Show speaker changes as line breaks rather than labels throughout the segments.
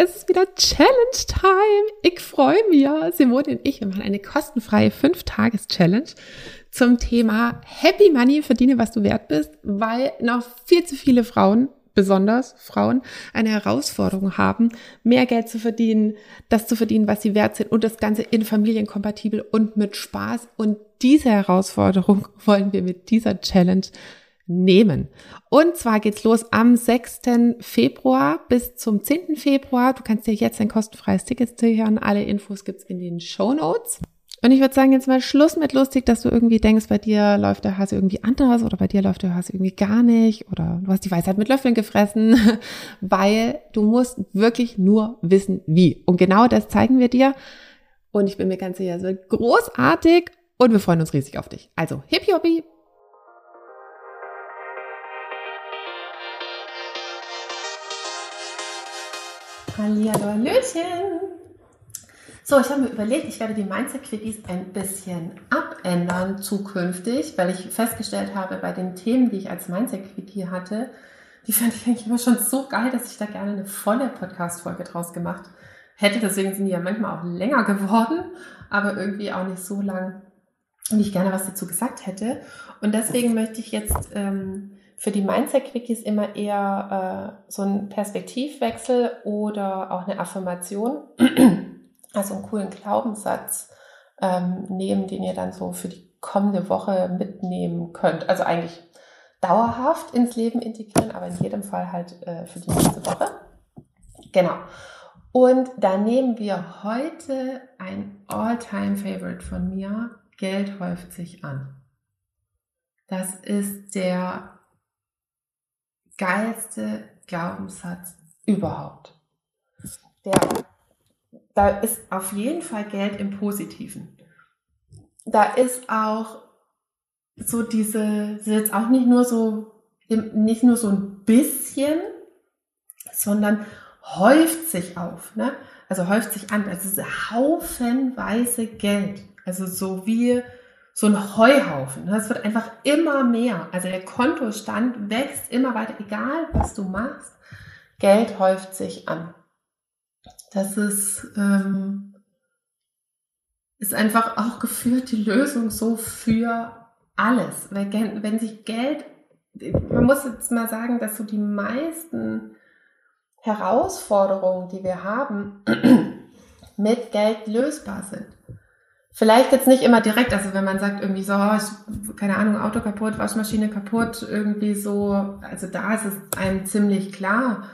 Es ist wieder Challenge Time. Ich freue mich. Simone und ich, wir machen eine kostenfreie 5-Tages-Challenge zum Thema Happy Money, verdiene, was du wert bist, weil noch viel zu viele Frauen, besonders Frauen, eine Herausforderung haben, mehr Geld zu verdienen, das zu verdienen, was sie wert sind und das Ganze in familienkompatibel und mit Spaß. Und diese Herausforderung wollen wir mit dieser Challenge nehmen. Und zwar geht's los am 6. Februar bis zum 10. Februar. Du kannst dir jetzt ein kostenfreies Ticket sichern. Alle Infos gibt's in den Show Notes. Und ich würde sagen, jetzt mal Schluss mit lustig, dass du irgendwie denkst, bei dir läuft der Hase irgendwie anders oder bei dir läuft der Hase irgendwie gar nicht oder du hast die Weisheit mit Löffeln gefressen, weil du musst wirklich nur wissen, wie. Und genau das zeigen wir dir. Und ich bin mir ganz sicher, es wird großartig und wir freuen uns riesig auf dich. Also, hip hoppi, Hallihallo, Hallöchen. So, ich habe mir überlegt, ich werde die Mindset-Quickies ein bisschen abändern zukünftig, weil ich festgestellt habe, bei den Themen, die ich als Mindset-Quickie hatte, die fand ich eigentlich immer schon so geil, dass ich da gerne eine volle Podcast-Folge draus gemacht hätte. Deswegen sind die ja manchmal auch länger geworden, aber irgendwie auch nicht so lang, wie ich gerne was dazu gesagt hätte. Und deswegen möchte ich jetzt ähm, für die Mindset-Quickies immer eher äh, so ein Perspektivwechsel oder auch eine Affirmation, also einen coolen Glaubenssatz ähm, nehmen, den ihr dann so für die kommende Woche mitnehmen könnt. Also eigentlich dauerhaft ins Leben integrieren, aber in jedem Fall halt äh, für die nächste Woche. Genau. Und da nehmen wir heute ein All-Time-Favorite von mir. Geld häuft sich an. Das ist der geilste Glaubenssatz überhaupt. Der, da ist auf jeden Fall Geld im Positiven. Da ist auch so diese, jetzt auch nicht nur so, nicht nur so ein bisschen, sondern häuft sich auf, ne? Also häuft sich an, also haufenweise Geld. Also so wie so ein Heuhaufen. Das wird einfach immer mehr. Also der Kontostand wächst immer weiter, egal was du machst. Geld häuft sich an. Das ist, ähm, ist einfach auch geführt die Lösung so für alles. Wenn, wenn sich Geld, man muss jetzt mal sagen, dass so die meisten Herausforderungen, die wir haben, mit Geld lösbar sind. Vielleicht jetzt nicht immer direkt, also wenn man sagt irgendwie so, oh, ich, keine Ahnung, Auto kaputt, Waschmaschine kaputt, irgendwie so, also da ist es einem ziemlich klar,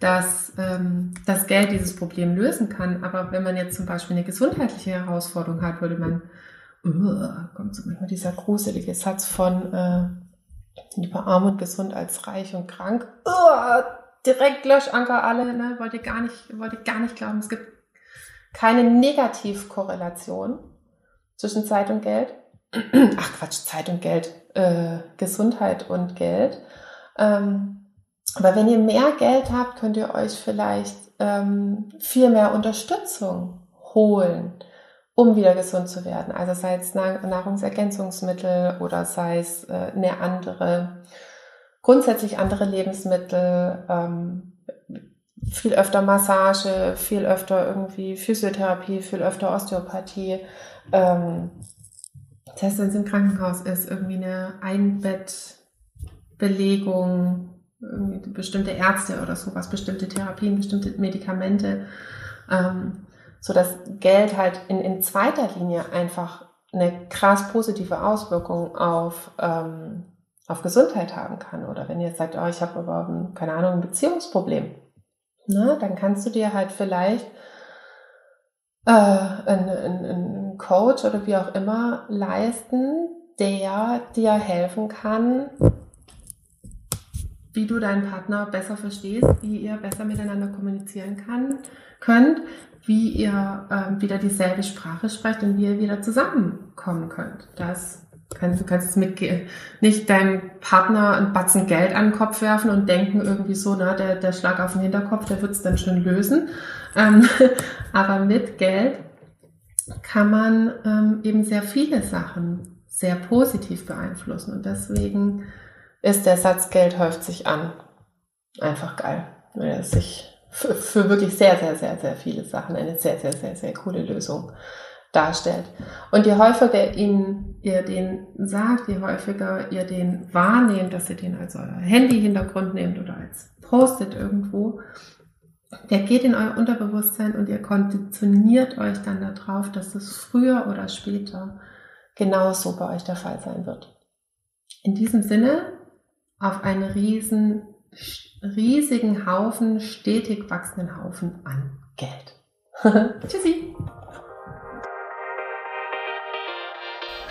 dass ähm, das Geld dieses Problem lösen kann. Aber wenn man jetzt zum Beispiel eine gesundheitliche Herausforderung hat, würde man, uh, kommt so manchmal dieser gruselige Satz von äh, lieber arm und gesund als reich und krank. Uh, direkt Löschanker alle, ne? Wollte gar nicht, wollte gar nicht glauben, es gibt keine Negativkorrelation zwischen Zeit und Geld. Ach Quatsch, Zeit und Geld, äh, Gesundheit und Geld. Ähm, aber wenn ihr mehr Geld habt, könnt ihr euch vielleicht ähm, viel mehr Unterstützung holen, um wieder gesund zu werden. Also sei es Nahrungsergänzungsmittel oder sei es äh, eine andere, grundsätzlich andere Lebensmittel, ähm, viel öfter Massage, viel öfter irgendwie Physiotherapie, viel öfter Osteopathie. Ähm, das heißt, wenn es im Krankenhaus ist, irgendwie eine Einbettbelegung, irgendwie bestimmte Ärzte oder sowas, bestimmte Therapien, bestimmte Medikamente, ähm, so dass Geld halt in, in zweiter Linie einfach eine krass positive Auswirkung auf, ähm, auf Gesundheit haben kann. Oder wenn ihr sagt, oh, ich habe aber, keine Ahnung, ein Beziehungsproblem na, dann kannst du dir halt vielleicht äh, einen, einen Coach oder wie auch immer leisten, der dir helfen kann, wie du deinen Partner besser verstehst, wie ihr besser miteinander kommunizieren kann, könnt, wie ihr äh, wieder dieselbe Sprache sprecht und wie ihr wieder zusammenkommen könnt. Das Du kannst nicht deinem Partner einen Batzen Geld an den Kopf werfen und denken irgendwie so, na, der, der Schlag auf den Hinterkopf, der wird es dann schon lösen. Ähm, aber mit Geld kann man ähm, eben sehr viele Sachen sehr positiv beeinflussen. Und deswegen ist der Satz Geld häuft sich an. Einfach geil. Weil er sich für, für wirklich sehr, sehr, sehr, sehr viele Sachen eine sehr, sehr, sehr, sehr coole Lösung darstellt. Und je häufiger ihn, ihr den sagt, je häufiger ihr den wahrnehmt, dass ihr den als euer Handy-Hintergrund nehmt oder als Post-it irgendwo, der geht in euer Unterbewusstsein und ihr konditioniert euch dann darauf, dass es früher oder später genauso bei euch der Fall sein wird. In diesem Sinne, auf einen riesen, riesigen Haufen, stetig wachsenden Haufen an Geld. Tschüssi!